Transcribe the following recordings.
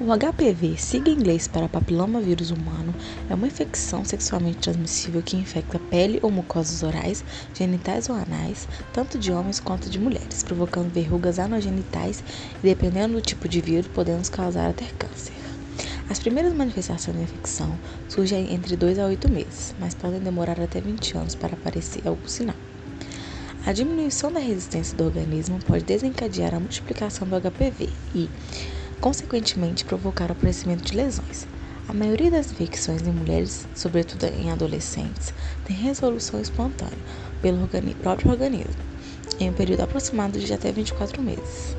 O HPV, sigla em inglês para papilomavírus humano, é uma infecção sexualmente transmissível que infecta pele ou mucosas orais, genitais ou anais, tanto de homens quanto de mulheres, provocando verrugas anogenitais e, dependendo do tipo de vírus, podendo causar até câncer. As primeiras manifestações da infecção surgem entre 2 a 8 meses, mas podem demorar até 20 anos para aparecer algum sinal. A diminuição da resistência do organismo pode desencadear a multiplicação do HPV e, consequentemente provocar o aparecimento de lesões. A maioria das infecções em mulheres, sobretudo em adolescentes, tem resolução espontânea pelo organi próprio organismo, em um período aproximado de até 24 meses.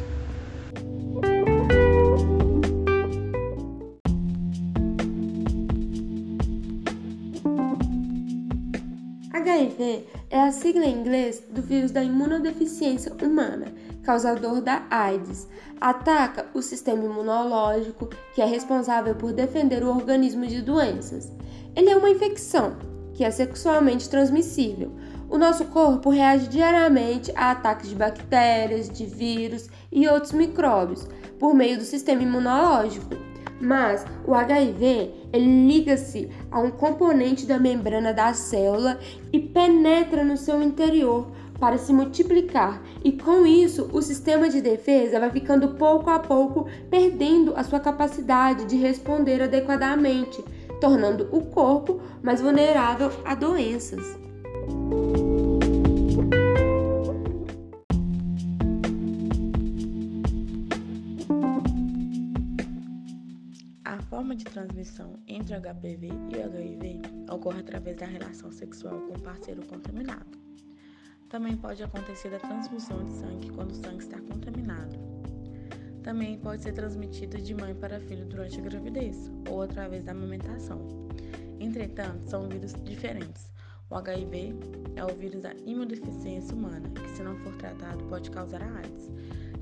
É a sigla em inglês do vírus da imunodeficiência humana, causador da AIDS. Ataca o sistema imunológico, que é responsável por defender o organismo de doenças. Ele é uma infecção, que é sexualmente transmissível. O nosso corpo reage diariamente a ataques de bactérias, de vírus e outros micróbios por meio do sistema imunológico. Mas o HIV liga-se a um componente da membrana da célula e penetra no seu interior para se multiplicar, e com isso o sistema de defesa vai ficando pouco a pouco perdendo a sua capacidade de responder adequadamente, tornando o corpo mais vulnerável a doenças. Forma de transmissão entre HPV e o HIV ocorre através da relação sexual com o parceiro contaminado. Também pode acontecer a transfusão de sangue quando o sangue está contaminado. Também pode ser transmitida de mãe para filho durante a gravidez ou através da amamentação. Entretanto, são vírus diferentes. O HIV é o vírus da imunodeficiência humana, que se não for tratado pode causar a AIDS.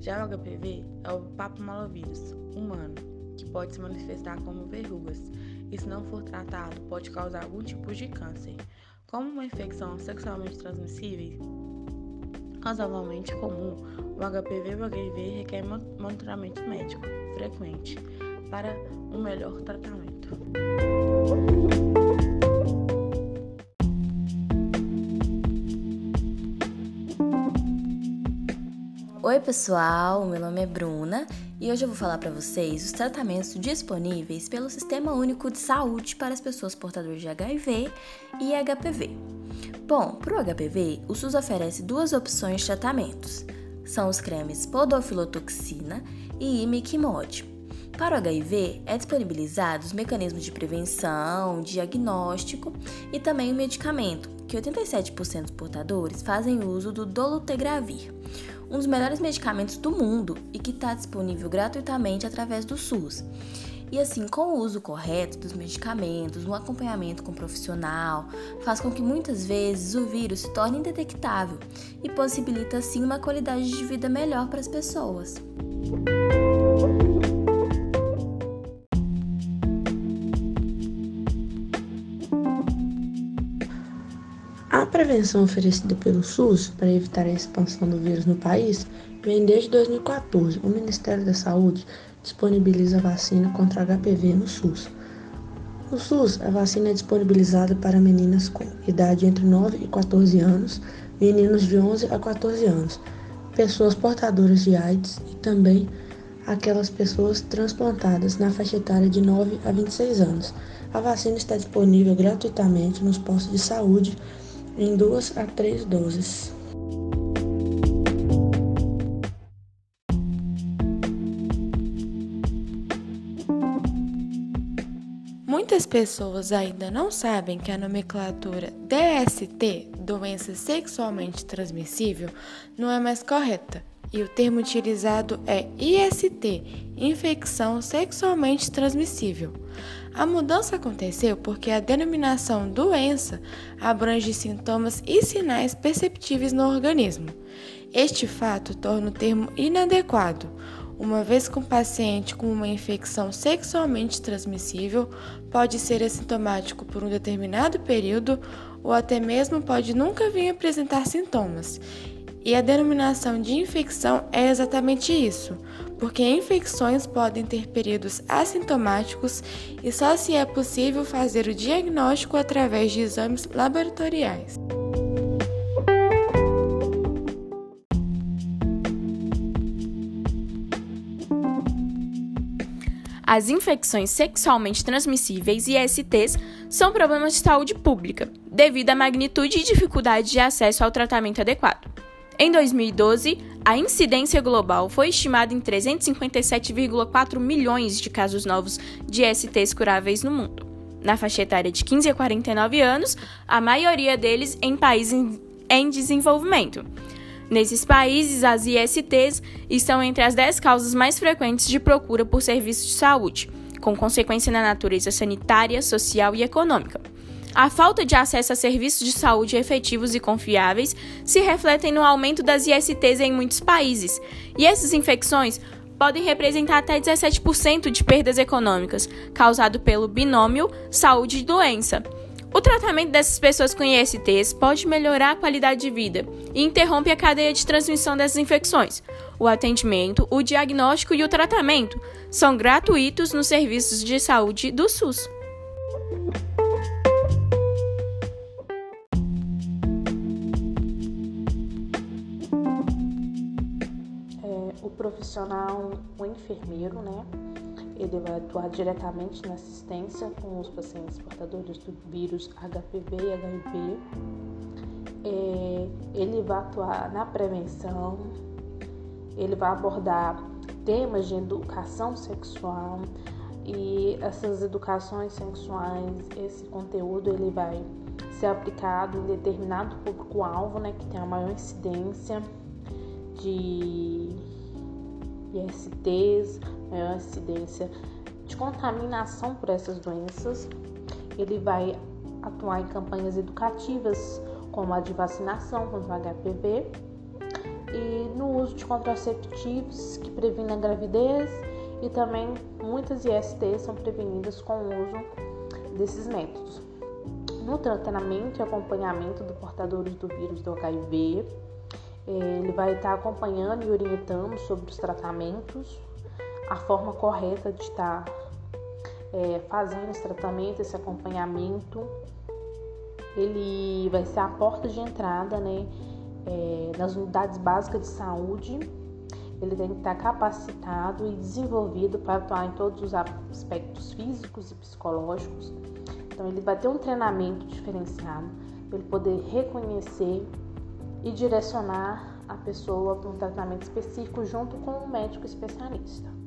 Já o HPV é o papilomavirus humano, que pode se manifestar como verrugas e se não for tratado pode causar algum tipo de câncer. Como uma infecção sexualmente transmissível, razoavelmente comum, o HPV e o HIV requer monitoramento médico frequente para um melhor tratamento. Oi, pessoal, meu nome é Bruna e hoje eu vou falar para vocês os tratamentos disponíveis pelo Sistema Único de Saúde para as pessoas portadoras de HIV e HPV. Bom, para o HPV, o SUS oferece duas opções de tratamentos. São os cremes podofilotoxina e imiquimod. Para o HIV, é disponibilizado os mecanismos de prevenção, diagnóstico e também o medicamento, que 87% dos portadores fazem uso do dolutegravir um dos melhores medicamentos do mundo e que está disponível gratuitamente através do SUS. E assim, com o uso correto dos medicamentos, um acompanhamento com um profissional, faz com que muitas vezes o vírus se torne indetectável e possibilita assim uma qualidade de vida melhor para as pessoas. Prevenção oferecida pelo SUS para evitar a expansão do vírus no país vem desde 2014. O Ministério da Saúde disponibiliza a vacina contra HPV no SUS. No SUS, a vacina é disponibilizada para meninas com idade entre 9 e 14 anos, meninos de 11 a 14 anos, pessoas portadoras de AIDS e também aquelas pessoas transplantadas na faixa etária de 9 a 26 anos. A vacina está disponível gratuitamente nos postos de saúde em duas a três doses. Muitas pessoas ainda não sabem que a nomenclatura DST, doença sexualmente transmissível, não é mais correta e o termo utilizado é IST, infecção sexualmente transmissível. A mudança aconteceu porque a denominação doença abrange sintomas e sinais perceptíveis no organismo. Este fato torna o termo inadequado, uma vez que um paciente com uma infecção sexualmente transmissível pode ser assintomático por um determinado período ou até mesmo pode nunca vir apresentar sintomas. E a denominação de infecção é exatamente isso, porque infecções podem ter períodos assintomáticos e só se é possível fazer o diagnóstico através de exames laboratoriais. As infecções sexualmente transmissíveis e STs são problemas de saúde pública, devido à magnitude e dificuldade de acesso ao tratamento adequado. Em 2012, a incidência global foi estimada em 357,4 milhões de casos novos de STs curáveis no mundo. Na faixa etária de 15 a 49 anos, a maioria deles em países em desenvolvimento. Nesses países, as ISTs estão entre as 10 causas mais frequentes de procura por serviços de saúde, com consequência na natureza sanitária, social e econômica. A falta de acesso a serviços de saúde efetivos e confiáveis se refletem no aumento das ISTs em muitos países, e essas infecções podem representar até 17% de perdas econômicas, causado pelo binômio saúde e doença. O tratamento dessas pessoas com ISTs pode melhorar a qualidade de vida e interrompe a cadeia de transmissão dessas infecções. O atendimento, o diagnóstico e o tratamento são gratuitos nos serviços de saúde do SUS. Profissional, o enfermeiro, né? Ele vai atuar diretamente na assistência com os pacientes portadores do vírus HPV e HIV. É, ele vai atuar na prevenção, ele vai abordar temas de educação sexual e essas educações sexuais, esse conteúdo ele vai ser aplicado em determinado público-alvo, né, que tem a maior incidência de ISTs, maior incidência de contaminação por essas doenças. Ele vai atuar em campanhas educativas, como a de vacinação contra o HPV e no uso de contraceptivos que previnem a gravidez e também muitas ISTs são prevenidas com o uso desses métodos. No tratamento e acompanhamento do portadores do vírus do HIV, ele vai estar acompanhando e orientando sobre os tratamentos, a forma correta de estar é, fazendo esse tratamento, esse acompanhamento. Ele vai ser a porta de entrada né, é, nas unidades básicas de saúde. Ele tem que estar capacitado e desenvolvido para atuar em todos os aspectos físicos e psicológicos. Então, ele vai ter um treinamento diferenciado para ele poder reconhecer e direcionar a pessoa para um tratamento específico junto com um médico especialista.